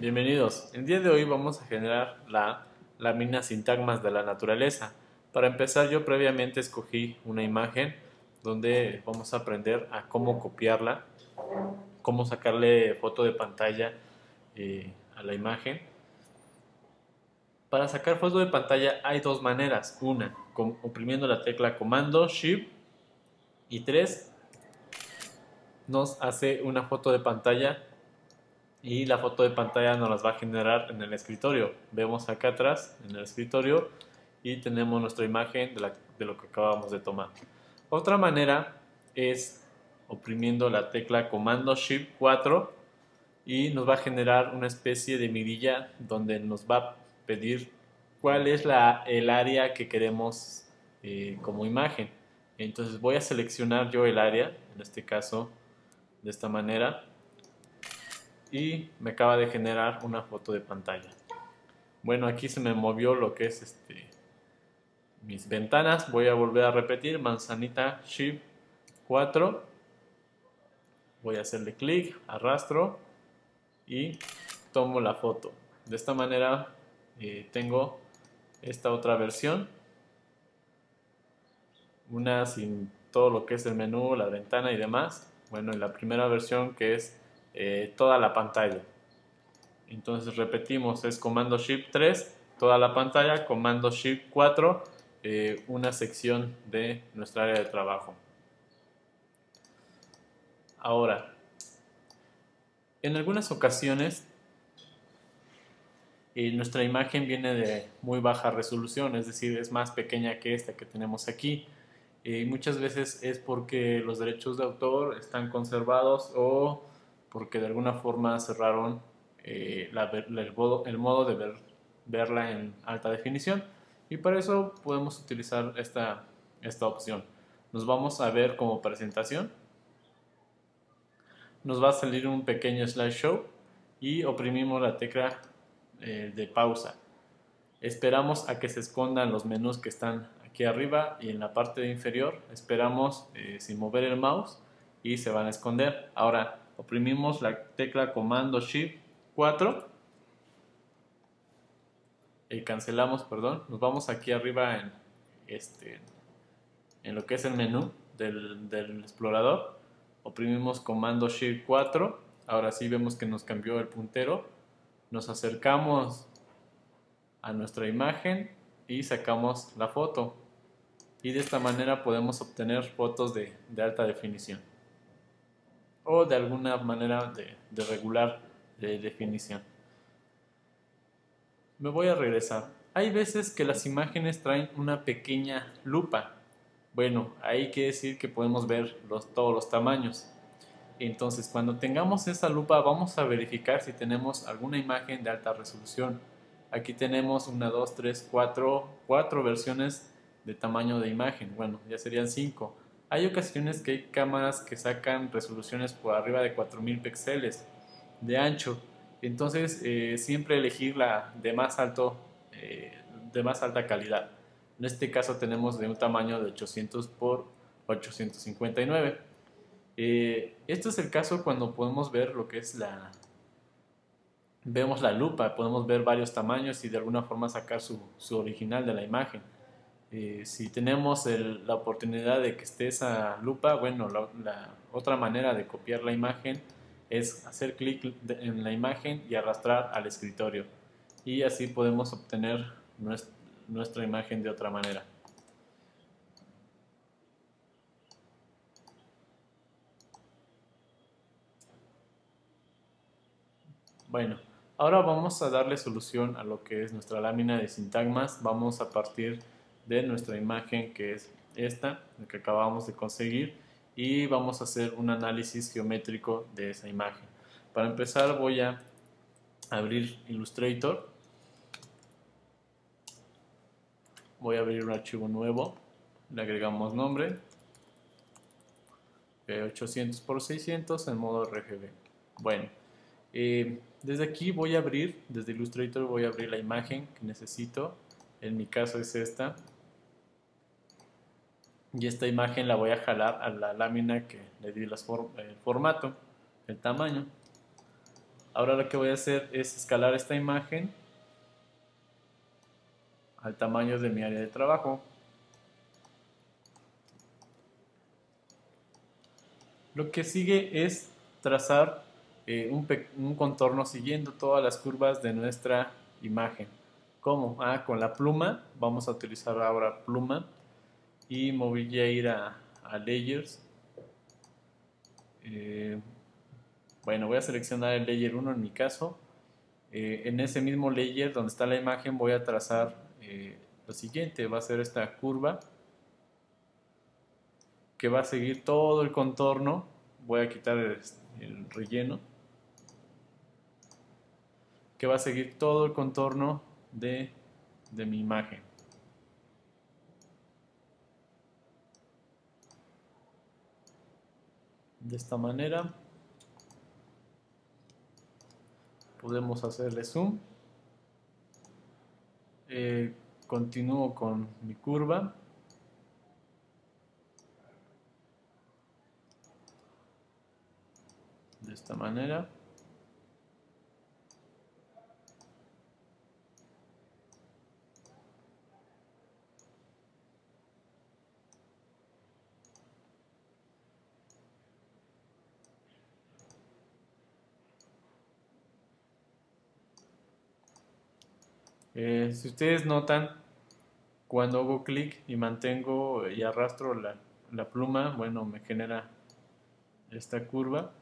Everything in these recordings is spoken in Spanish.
Bienvenidos. El día de hoy vamos a generar la lámina sintagmas de la naturaleza. Para empezar yo previamente escogí una imagen donde vamos a aprender a cómo copiarla, cómo sacarle foto de pantalla eh, a la imagen. Para sacar foto de pantalla hay dos maneras. Una, oprimiendo la tecla comando, shift y tres, nos hace una foto de pantalla y la foto de pantalla nos las va a generar en el escritorio. Vemos acá atrás en el escritorio y tenemos nuestra imagen de, lo que acabamos de tomar. Otra manera es oprimiendo la tecla comando shift 4 y nos va a generar una especie de mirilla donde nos va a pedir cuál es la, el área que queremos eh, como imagen. Entonces voy a seleccionar yo el área, en este caso de esta manera y me acaba de generar una foto de pantalla. Bueno, aquí se me movió lo que es este mis ventanas. Voy a volver a repetir manzanita shift 4. Voy a hacerle clic, arrastro y tomo la foto. De esta manera eh, tengo esta otra versión. Una sin todo lo que es el menú, la ventana y demás. Bueno, en la primera versión que es eh, toda la pantalla. Entonces repetimos, es comando Shift 3, toda la pantalla, comando Shift 4, eh, una sección de nuestra área de trabajo. Ahora, en algunas ocasiones eh, nuestra imagen viene de muy baja resolución, es decir, es más pequeña que esta que tenemos aquí. Y muchas veces es porque los derechos de autor están conservados o porque de alguna forma cerraron eh, el, modo, de ver, verla en alta definición y para eso podemos utilizar esta, esta opción. Nos vamos a ver como presentación. Nos va a salir un pequeño slideshow y oprimimos la tecla eh, de pausa. Esperamos a que se escondan los menús que están aquí arriba y en la parte inferior. Esperamos eh, sin mover el mouse y se van a esconder. Ahora oprimimos la tecla comando shift 4 y cancelamos, perdón, nos vamos aquí arriba en, este, en lo que es el menú del, explorador, oprimimos comando shift 4, ahora sí vemos que nos cambió el puntero, nos acercamos a nuestra imagen y sacamos la foto. Y de esta manera podemos obtener fotos de alta definición o de alguna manera de, regular de definición. Me voy a regresar. Hay veces que las imágenes traen una pequeña lupa. Bueno, ahí quiere decir que podemos ver los, todos los tamaños. Entonces, cuando tengamos esa lupa, vamos a verificar si tenemos alguna imagen de alta resolución. Aquí tenemos una, dos, tres, cuatro, cuatro versiones de tamaño de imagen. Bueno, ya serían cinco. Hay ocasiones que hay cámaras que sacan resoluciones por arriba de 4000 píxeles de ancho. Entonces, eh, siempre elegir la de más, alto, eh, de más alta calidad. En este caso tenemos de un tamaño de 800 por 859. Eh, este es el caso cuando podemos ver lo que es la... Vemos la lupa, podemos ver varios tamaños y de alguna forma sacar su, su original de la imagen. Eh, si tenemos la oportunidad de que esté esa lupa, bueno, la, otra manera de copiar la imagen es hacer clic en la imagen y arrastrar al escritorio. Y así podemos obtener nuestra, imagen de otra manera. Bueno, ahora vamos a darle solución a lo que es nuestra lámina de sintagmas. Vamos a partir de nuestra imagen que es esta, que acabamos de conseguir y vamos a hacer un análisis geométrico de esa imagen. Para empezar voy a abrir Illustrator, voy a abrir un archivo nuevo, le agregamos nombre, 800 por 600 en modo RGB. Bueno, eh, desde aquí voy a abrir, desde Illustrator voy a abrir la imagen que necesito, en mi caso es esta, y esta imagen la voy a jalar a la lámina que le di el formato, el tamaño. Ahora lo que voy a hacer es escalar esta imagen al tamaño de mi área de trabajo. Lo que sigue es trazar eh, un, un, contorno siguiendo todas las curvas de nuestra imagen. ¿Cómo? Ah, con la pluma. Vamos a utilizar ahora pluma. Y me voy a ir a, Layers. Eh, bueno, voy a seleccionar el Layer 1 en mi caso. Eh, en ese mismo Layer donde está la imagen voy a trazar lo siguiente. Va a ser esta curva que va a seguir todo el contorno. Voy a quitar el relleno que va a seguir todo el contorno de, de mi imagen. De esta manera podemos hacerle zoom. Eh, continúo con mi curva. De esta manera. Eh, si ustedes notan, cuando hago clic y mantengo y arrastro la, pluma, bueno, me genera esta curva.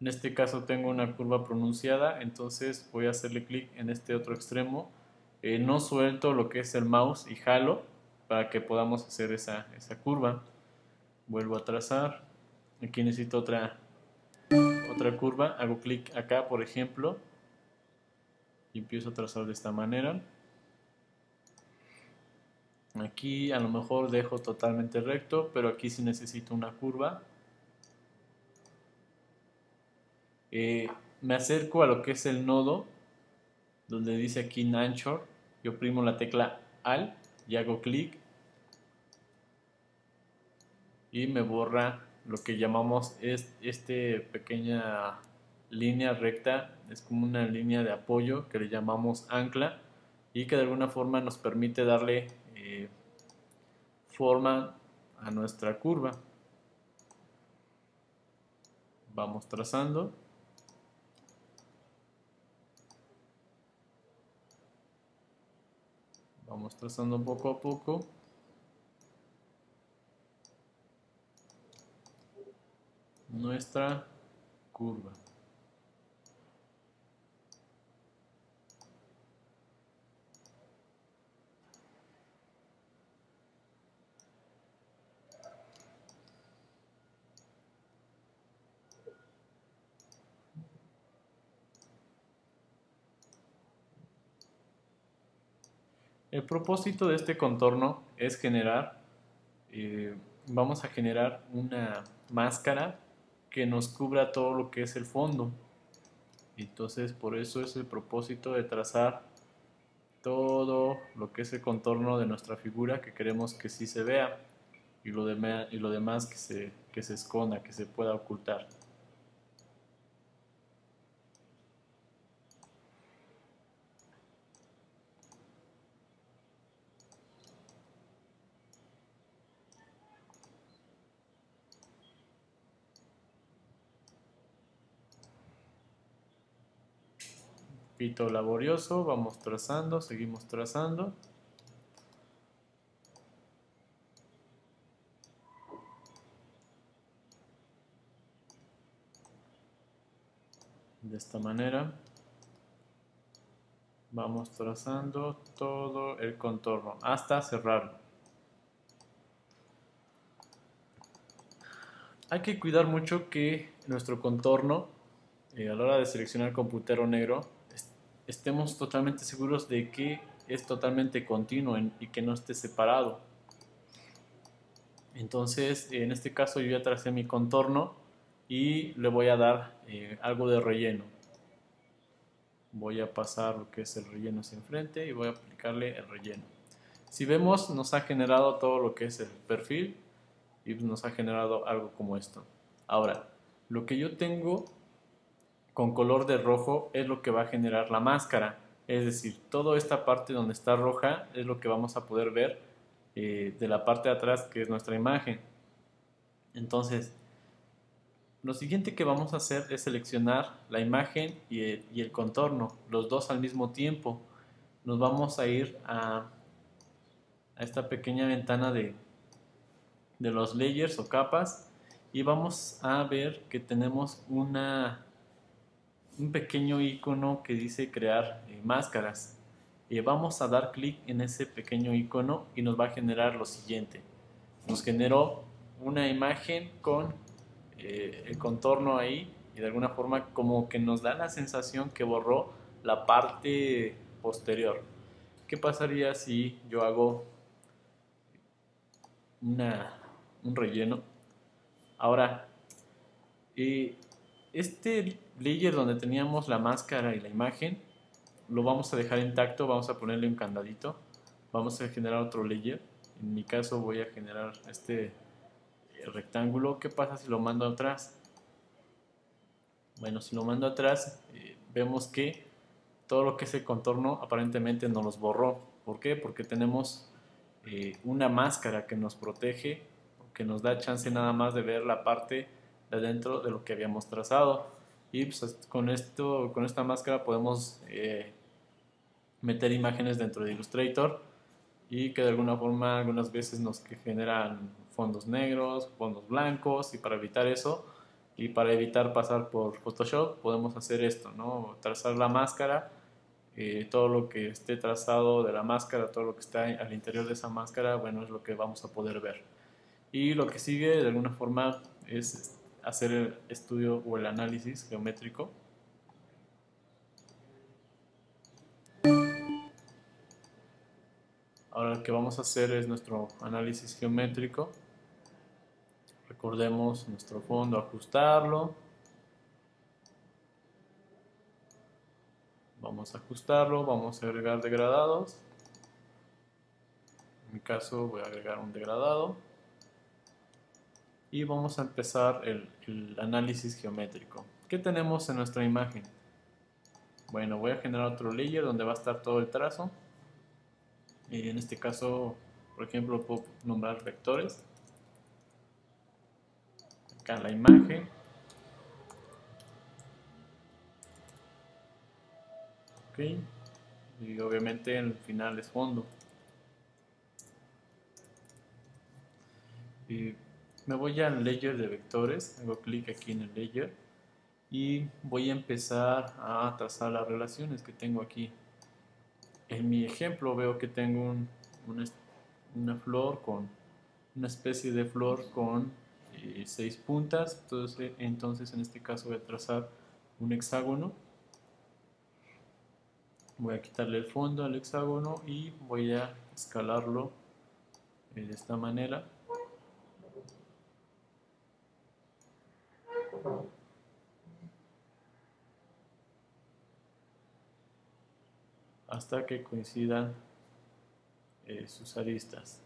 En este caso tengo una curva pronunciada, entonces voy a hacerle clic en este otro extremo. Eh, no suelto lo que es el mouse y jalo para que podamos hacer esa, curva. Vuelvo a trazar. Aquí necesito otra curva. Hago clic acá, por ejemplo y empiezo a trazar de esta manera. Aquí a lo mejor dejo totalmente recto pero aquí sí necesito una curva. Eh, me acerco a lo que es el nodo donde dice aquí Nanchor yo oprimo la tecla Alt y hago clic. Y me borra lo que llamamos este pequeña línea recta es como una línea de apoyo que le llamamos ancla y que de alguna forma nos permite darle eh, forma a nuestra curva. Vamos trazando. Vamos trazando poco a poco. Nuestra curva. El propósito de este contorno es generar, eh, vamos a generar una máscara que nos cubra todo lo que es el fondo. Entonces por eso es el propósito de trazar todo lo que es el contorno de nuestra figura que queremos que sí se vea y lo, demás que se esconda, que se pueda ocultar. Laborioso, vamos trazando, seguimos trazando. De esta manera vamos trazando todo el contorno hasta cerrarlo. Hay que cuidar mucho que nuestro contorno, eh, a la hora de seleccionar el computero negro, estemos totalmente seguros de que es totalmente continuo y que no esté separado. Entonces, en este caso yo ya tracé mi contorno y le voy a dar eh, algo de relleno. Voy a pasar lo que es el relleno hacia enfrente y voy a aplicarle el relleno. Si vemos, nos ha generado todo lo que es el perfil y nos ha generado algo como esto. Ahora, lo que yo tengo con color de rojo es lo que va a generar la máscara. Es decir, toda esta parte donde está roja es lo que vamos a poder ver eh, de la parte de atrás que es nuestra imagen. Entonces, lo siguiente que vamos a hacer es seleccionar la imagen y el, contorno, los dos al mismo tiempo. Nos vamos a ir a, a esta pequeña ventana de, de los layers o capas y vamos a ver que tenemos una, un pequeño icono que dice crear eh, máscaras. Y vamos a dar clic en ese pequeño icono y nos va a generar lo siguiente. Nos generó una imagen con eh, el contorno ahí y de alguna forma como que nos da la sensación que borró la parte posterior. ¿Qué pasaría si yo hago una, un relleno? Ahora, eh, este layer donde teníamos la máscara y la imagen, lo vamos a dejar intacto, vamos a ponerle un candadito, vamos a generar otro layer. En mi caso voy a generar este rectángulo, ¿qué pasa si lo mando atrás? Bueno, si lo mando atrás, eh, vemos que todo lo que es el contorno aparentemente no los borró. ¿Por qué? Porque tenemos eh, una máscara que nos protege, que nos da chance nada más de ver la parte de adentro de lo que habíamos trazado. Y pues, con, esto, con esta máscara podemos eh, meter imágenes dentro de Illustrator y que de alguna forma algunas veces nos generan fondos negros, fondos blancos y para evitar eso y para evitar pasar por Photoshop podemos hacer esto, ¿no? Trazar la máscara, eh, todo lo que esté trazado de la máscara, todo lo que está al interior de esa máscara, bueno, es lo que vamos a poder ver. Y lo que sigue de alguna forma es hacer el estudio o el análisis geométrico. Ahora lo que vamos a hacer es nuestro análisis geométrico. Recordemos nuestro fondo, ajustarlo. Vamos a ajustarlo, vamos a agregar degradados. En mi caso voy a agregar un degradado. Y vamos a empezar el, análisis geométrico. ¿Qué tenemos en nuestra imagen? Bueno, voy a generar otro layer donde va a estar todo el trazo. Y en este caso, por ejemplo, puedo nombrar vectores acá la imagen. Ok. Y obviamente el final es fondo. Y me voy al layer de vectores, hago clic aquí en el layer y voy a empezar a trazar las relaciones que tengo aquí. En mi ejemplo veo que tengo una flor con una especie de flor con eh, seis puntas, entonces, entonces en este caso voy a trazar un hexágono. Voy a quitarle el fondo al hexágono y voy a escalarlo de esta manera. Hasta que coincidan eh, sus aristas.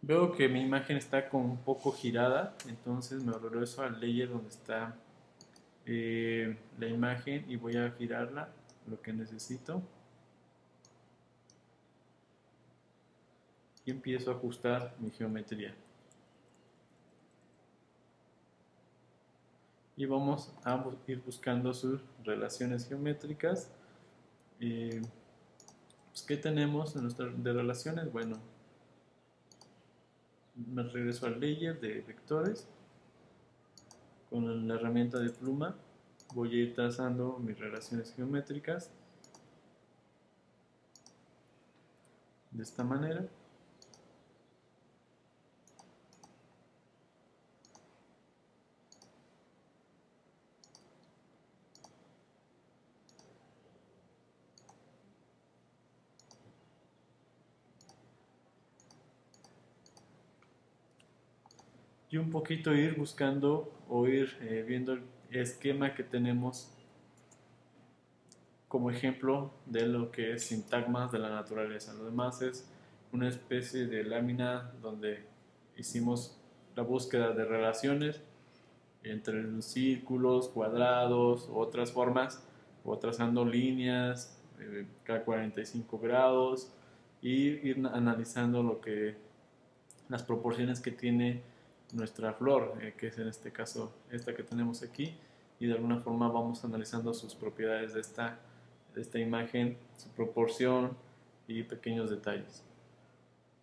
Veo que mi imagen está como un poco girada, entonces me regreso al layer donde está eh, la imagen y voy a girarla lo que necesito. Y empiezo a ajustar mi geometría. Y vamos a ir buscando sus relaciones geométricas. Pues, ¿Qué tenemos de relaciones? Bueno, me regreso al layer de vectores con la herramienta de pluma voy a ir trazando mis relaciones geométricas de esta manera y un poquito ir buscando o ir eh, viendo el esquema que tenemos como ejemplo de lo que es sintagmas de la naturaleza. Lo demás es una especie de lámina donde hicimos la búsqueda de relaciones entre los círculos, cuadrados, otras formas, o trazando líneas, eh, cada 45 grados, y ir analizando lo que las proporciones que tiene nuestra flor, eh, que es en este caso esta que tenemos aquí, y de alguna forma vamos analizando sus propiedades de esta, de esta imagen, su proporción y pequeños detalles.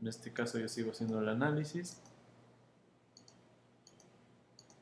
En este caso yo sigo haciendo el análisis